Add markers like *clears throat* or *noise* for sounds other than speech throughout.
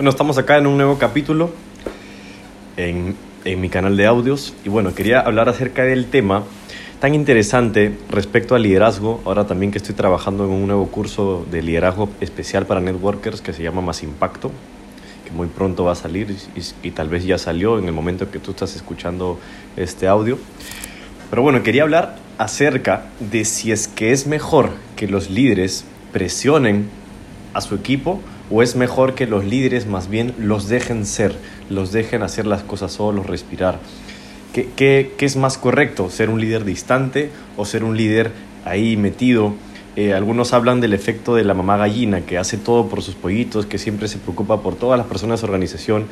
Bueno, estamos acá en un nuevo capítulo en, en, mi canal de audios y bueno, quería hablar acerca del tema tan interesante respecto al liderazgo, ahora también que estoy trabajando en un nuevo curso de liderazgo especial para networkers que se llama Más Impacto, que muy pronto va a salir y, y tal vez ya salió en el momento que tú estás escuchando este audio. Pero bueno, quería hablar acerca de si es que es mejor que los líderes presionen a su equipo ¿O es mejor que los líderes más bien los dejen ser, los dejen hacer las cosas solos, respirar? ¿Qué, qué, qué es más correcto? ¿Ser un líder distante o ser un líder ahí metido? Eh, algunos hablan del efecto de la mamá gallina, que hace todo por sus pollitos, que siempre se preocupa por todas las personas de su organización.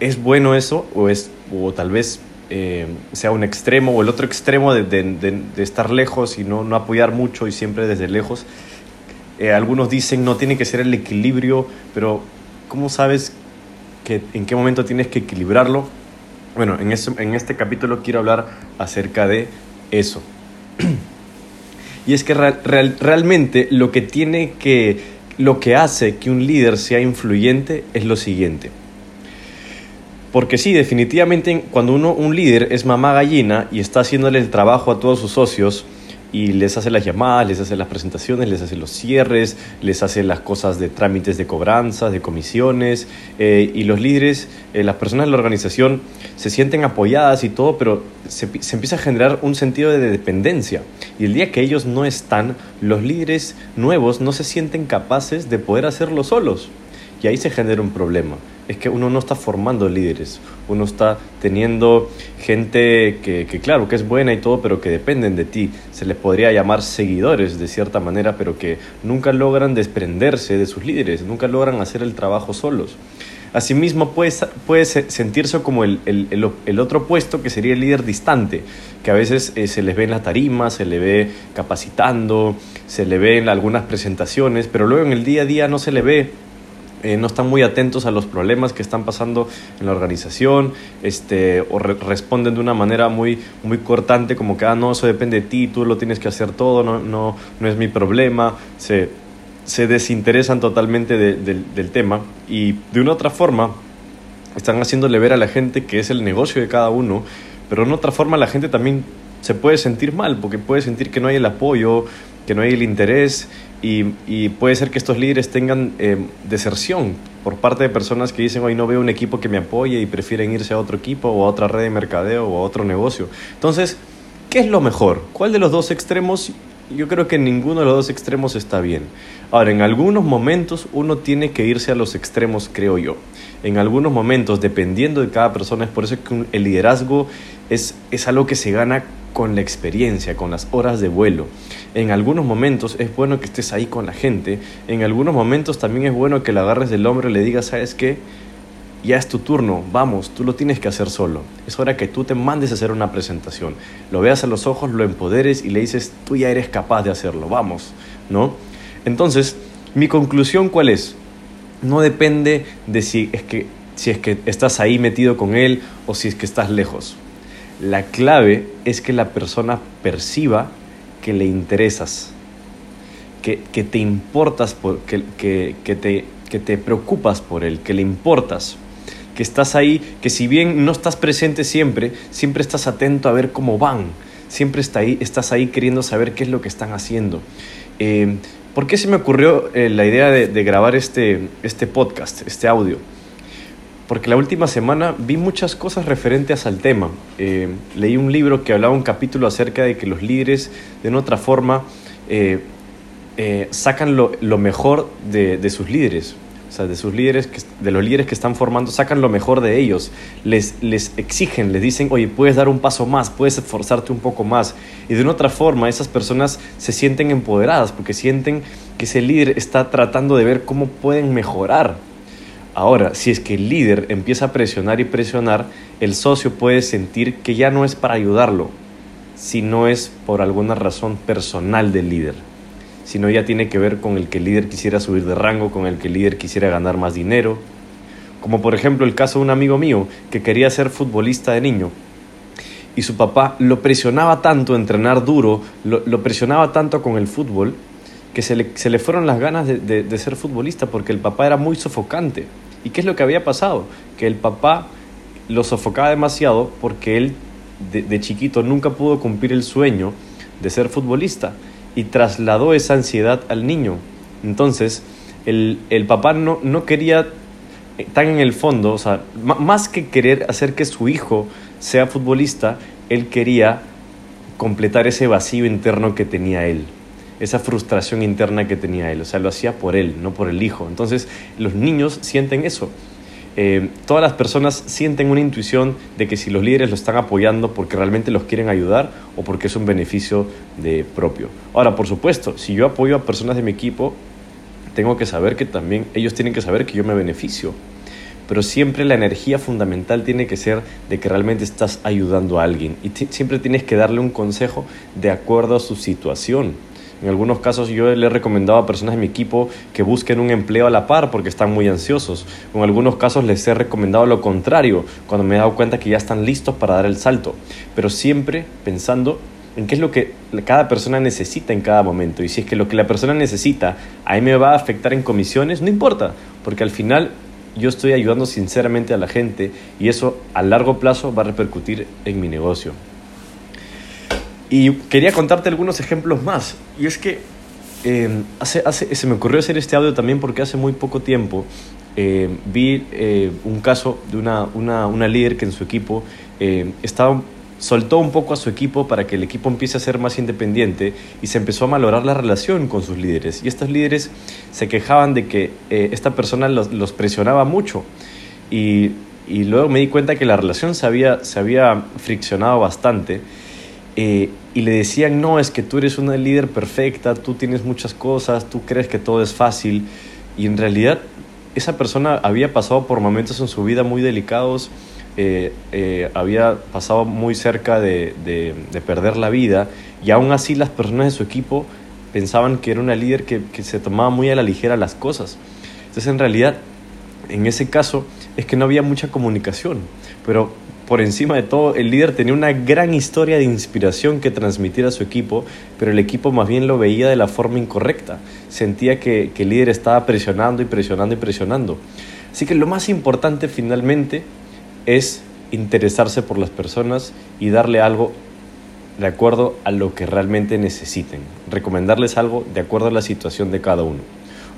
¿Es bueno eso o, es, o tal vez eh, sea un extremo o el otro extremo de, de, estar lejos y no, no apoyar mucho y siempre desde lejos? Eh, algunos dicen no tiene que ser el equilibrio, pero ¿cómo sabes que, en qué momento tienes que equilibrarlo? Bueno, en, eso, en este capítulo quiero hablar acerca de eso. *clears throat* y es que real, realmente lo que tiene que, lo que hace que un líder sea influyente es lo siguiente. Porque sí, definitivamente cuando uno, un líder es mamá gallina y está haciéndole el trabajo a todos sus socios, y les hace las llamadas, les hace las presentaciones, les hace los cierres, les hace las cosas de trámites de cobranzas, de comisiones, eh, y los líderes, eh, las personas de la organización se sienten apoyadas y todo, pero se, se, empieza a generar un sentido de dependencia. Y el día que ellos no están, los líderes nuevos no se sienten capaces de poder hacerlo solos. Y ahí se genera un problema es que uno no está formando líderes, uno está teniendo gente que, que, claro, que es buena y todo, pero que dependen de ti. Se les podría llamar seguidores de cierta manera, pero que nunca logran desprenderse de sus líderes, nunca logran hacer el trabajo solos. Asimismo, puede, puede sentirse como el, el, el, otro puesto que sería el líder distante, que a veces eh, se les ve en las tarimas, se le ve capacitando, se le ve en algunas presentaciones, pero luego en el día a día no se le ve eh, no están muy atentos a los problemas que están pasando en la organización, este, o re responden de una manera muy, muy cortante, como que, ah, no, eso depende de ti, tú lo tienes que hacer todo, no, no, no es mi problema, se, se desinteresan totalmente de, de, del tema y de una otra forma están haciéndole ver a la gente que es el negocio de cada uno, pero de otra forma la gente también se puede sentir mal, porque puede sentir que no hay el apoyo, que no hay el interés y, puede ser que estos líderes tengan eh, deserción por parte de personas que dicen hoy no veo un equipo que me apoye y prefieren irse a otro equipo o a otra red de mercadeo o a otro negocio. Entonces, ¿qué es lo mejor? ¿Cuál de los dos extremos? Yo creo que ninguno de los dos extremos está bien. Ahora, en algunos momentos uno tiene que irse a los extremos, creo yo. En algunos momentos, dependiendo de cada persona, es por eso que el liderazgo es, es algo que se gana con la experiencia, con las horas de vuelo. En algunos momentos es bueno que estés ahí con la gente, en algunos momentos también es bueno que le agarres del hombro y le digas, ¿sabes qué? Ya es tu turno, vamos, tú lo tienes que hacer solo. Es hora que tú te mandes a hacer una presentación, lo veas a los ojos, lo empoderes y le dices, tú ya eres capaz de hacerlo, vamos, ¿no? Entonces, mi conclusión cuál es? No depende de si es que, si es que estás ahí metido con él o si es que estás lejos la clave es que la persona perciba que le interesas, que, que te importas, por, que, que, que, te, que te preocupas por él, que le importas, que estás ahí, que si bien no estás presente siempre, siempre estás atento a ver cómo van, siempre está ahí, estás ahí queriendo saber qué es lo que están haciendo. Eh, ¿Por qué se me ocurrió eh, la idea de, de grabar este, este podcast, este audio? Porque la última semana vi muchas cosas referentes al tema. Eh, leí un libro que hablaba un capítulo acerca de que los líderes, de otra forma, eh, eh, sacan lo, lo mejor de, de, sus líderes. O sea, de sus líderes, de los líderes que están formando, sacan lo mejor de ellos. Les, les exigen, les dicen, oye, puedes dar un paso más, puedes esforzarte un poco más. Y de una otra forma, esas personas se sienten empoderadas porque sienten que ese líder está tratando de ver cómo pueden mejorar Ahora, si es que el líder empieza a presionar y presionar, el socio puede sentir que ya no es para ayudarlo, sino es por alguna razón personal del líder. Sino ya tiene que ver con el que el líder quisiera subir de rango, con el que el líder quisiera ganar más dinero. Como por ejemplo el caso de un amigo mío que quería ser futbolista de niño y su papá lo presionaba tanto a entrenar duro, lo, presionaba tanto con el fútbol, que se le, se le fueron las ganas de, de, ser futbolista porque el papá era muy sofocante ¿Y qué es lo que había pasado? Que el papá lo sofocaba demasiado porque él de, chiquito nunca pudo cumplir el sueño de ser futbolista y trasladó esa ansiedad al niño. Entonces, el, el papá no, no quería eh, tan en el fondo, o sea, más que querer hacer que su hijo sea futbolista, él quería completar ese vacío interno que tenía él, esa frustración interna que tenía él, o sea, lo hacía por él, no por el hijo. Entonces, los niños sienten eso. Eh, todas las personas sienten una intuición de que si los líderes lo están apoyando porque realmente los quieren ayudar o porque es un beneficio de propio. Ahora, por supuesto, si yo apoyo a personas de mi equipo, tengo que saber que también ellos tienen que saber que yo me beneficio. Pero siempre la energía fundamental tiene que ser de que realmente estás ayudando a alguien y siempre tienes que darle un consejo de acuerdo a su situación. En algunos casos yo le he recomendado a personas de mi equipo que busquen un empleo a la par porque están muy ansiosos. En algunos casos les he recomendado lo contrario, cuando me he dado cuenta que ya están listos para dar el salto. Pero siempre pensando en qué es lo que cada persona necesita en cada momento. Y si es que lo que la persona necesita a mí me va a afectar en comisiones, no importa, porque al final yo estoy ayudando sinceramente a la gente y eso a largo plazo va a repercutir en mi negocio. Y quería contarte algunos ejemplos más. Y es que eh, hace, hace, se me ocurrió hacer este audio también porque hace muy poco tiempo eh, vi eh, un caso de una, una, una, líder que en su equipo estaba soltó un poco a su equipo para que el equipo empiece a ser más independiente y se empezó a valorar la relación con sus líderes. Y estos líderes se quejaban de que eh, esta persona los, presionaba mucho. Y, y, luego me di cuenta que la relación se había, se había friccionado bastante. Eh, y le decían, no, es que tú eres una líder perfecta, tú tienes muchas cosas, tú crees que todo es fácil. Y en realidad esa persona había pasado por momentos en su vida muy delicados eh, eh, había pasado muy cerca de, perder la vida y aún así las personas de su equipo pensaban que era una líder que, se tomaba muy a la ligera las cosas. Entonces en realidad en ese caso es que no había mucha comunicación, pero por encima de todo el líder tenía una gran historia de inspiración que transmitir a su equipo, pero el equipo más bien lo veía de la forma incorrecta. Sentía que, que el líder estaba presionando y presionando y presionando. Así que lo más importante finalmente es interesarse por las personas y darle algo de acuerdo a lo que realmente necesiten, recomendarles algo de acuerdo a la situación de cada uno.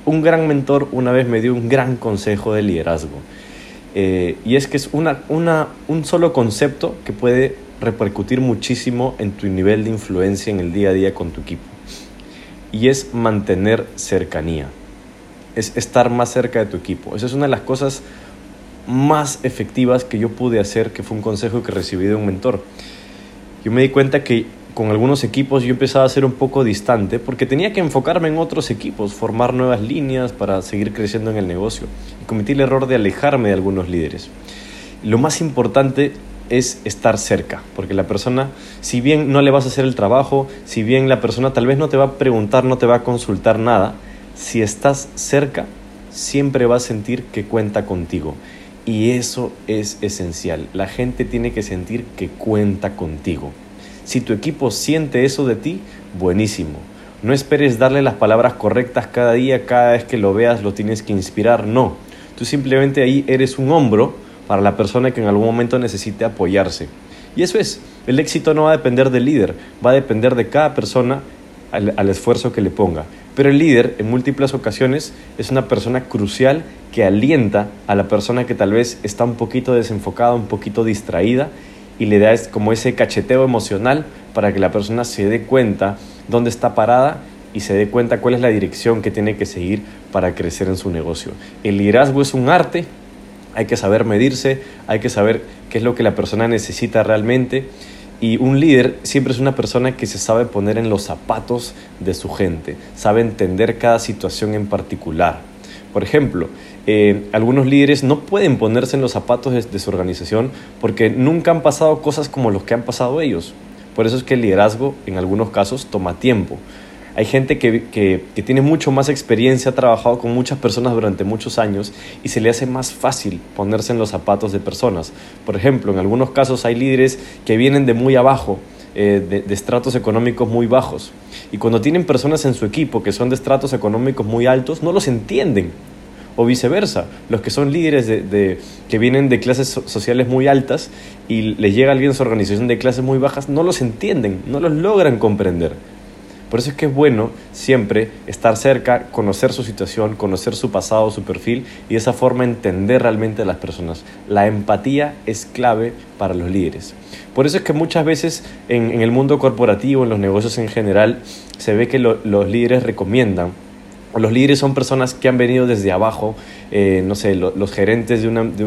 Un gran mentor una vez me dio un gran consejo de liderazgo eh, y es que es una, una, un solo concepto que puede repercutir muchísimo en tu nivel de influencia en el día a día con tu equipo y es mantener cercanía, es estar más cerca de tu equipo. Esa es una de las cosas más efectivas que yo pude hacer, que fue un consejo que recibí de un mentor. Yo me di cuenta que con algunos equipos yo empezaba a ser un poco distante porque tenía que enfocarme en otros equipos, formar nuevas líneas para seguir creciendo en el negocio. Y cometí el error de alejarme de algunos líderes. Lo más importante es estar cerca, porque la persona, si bien no le vas a hacer el trabajo, si bien la persona tal vez no te va a preguntar, no te va a consultar nada, si estás cerca, siempre va a sentir que cuenta contigo. Y eso es esencial. La gente tiene que sentir que cuenta contigo. Si tu equipo siente eso de ti, buenísimo. No esperes darle las palabras correctas cada día, cada vez que lo veas lo tienes que inspirar. No. Tú simplemente ahí eres un hombro para la persona que en algún momento necesite apoyarse. Y eso es. El éxito no va a depender del líder, va a depender de cada persona al, al esfuerzo que le ponga. Pero el líder en múltiples ocasiones es una persona crucial que alienta a la persona que tal vez está un poquito desenfocada, un poquito distraída y le da como ese cacheteo emocional para que la persona se dé cuenta dónde está parada y se dé cuenta cuál es la dirección que tiene que seguir para crecer en su negocio. El liderazgo es un arte, hay que saber medirse, hay que saber qué es lo que la persona necesita realmente y un líder siempre es una persona que se sabe poner en los zapatos de su gente, sabe entender cada situación en particular. Por ejemplo, eh, algunos líderes no pueden ponerse en los zapatos de, su organización porque nunca han pasado cosas como los que han pasado ellos. Por eso es que el liderazgo en algunos casos toma tiempo. Hay gente que, que, tiene mucho más experiencia, ha trabajado con muchas personas durante muchos años y se le hace más fácil ponerse en los zapatos de personas. Por ejemplo, en algunos casos hay líderes que vienen de muy abajo, eh, de, de, estratos económicos muy bajos. Y cuando tienen personas en su equipo que son de estratos económicos muy altos, no los entienden o viceversa, los que son líderes de, que vienen de clases sociales muy altas y les llega alguien de su organización de clases muy bajas, no los entienden, no los logran comprender. Por eso es que es bueno siempre estar cerca, conocer su situación, conocer su pasado, su perfil y de esa forma entender realmente a las personas. La empatía es clave para los líderes. Por eso es que muchas veces en, el mundo corporativo, en los negocios en general, se ve que los líderes recomiendan los líderes son personas que han venido desde abajo, eh, no sé, los gerentes de una, de,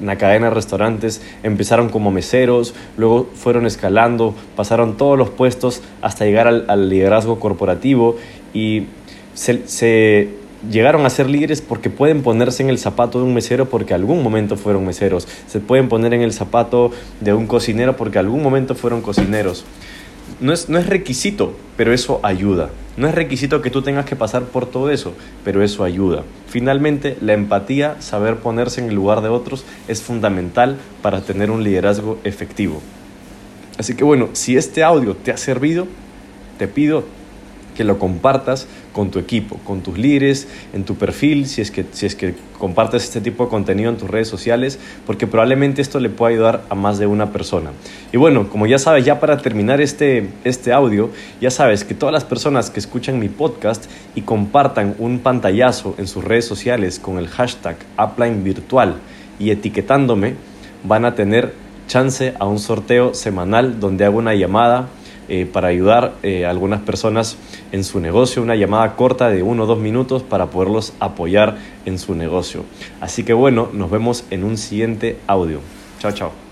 una, cadena de restaurantes empezaron como meseros, luego fueron escalando, pasaron todos los puestos hasta llegar al, liderazgo corporativo y se, llegaron a ser líderes porque pueden ponerse en el zapato de un mesero porque algún momento fueron meseros, se pueden poner en el zapato de un cocinero porque algún momento fueron cocineros no es, no es requisito, pero eso ayuda. No es requisito que tú tengas que pasar por todo eso, pero eso ayuda. Finalmente, la empatía, saber ponerse en el lugar de otros, es fundamental para tener un liderazgo efectivo. Así que bueno, si este audio te ha servido, te pido que lo compartas con tu equipo, con tus líderes, en tu perfil, si es que, si es que compartes este tipo de contenido en tus redes sociales, porque probablemente esto le pueda ayudar a más de una persona. Y bueno, como ya sabes, ya para terminar este, este audio, ya sabes que todas las personas que escuchan mi podcast y compartan un pantallazo en sus redes sociales con el hashtag Upline Virtual y etiquetándome, van a tener chance a un sorteo semanal donde hago una llamada eh, para ayudar eh, a algunas personas en su negocio, una llamada corta de uno o dos minutos para poderlos apoyar en su negocio. Así que bueno, nos vemos en un siguiente audio. Chao, chao.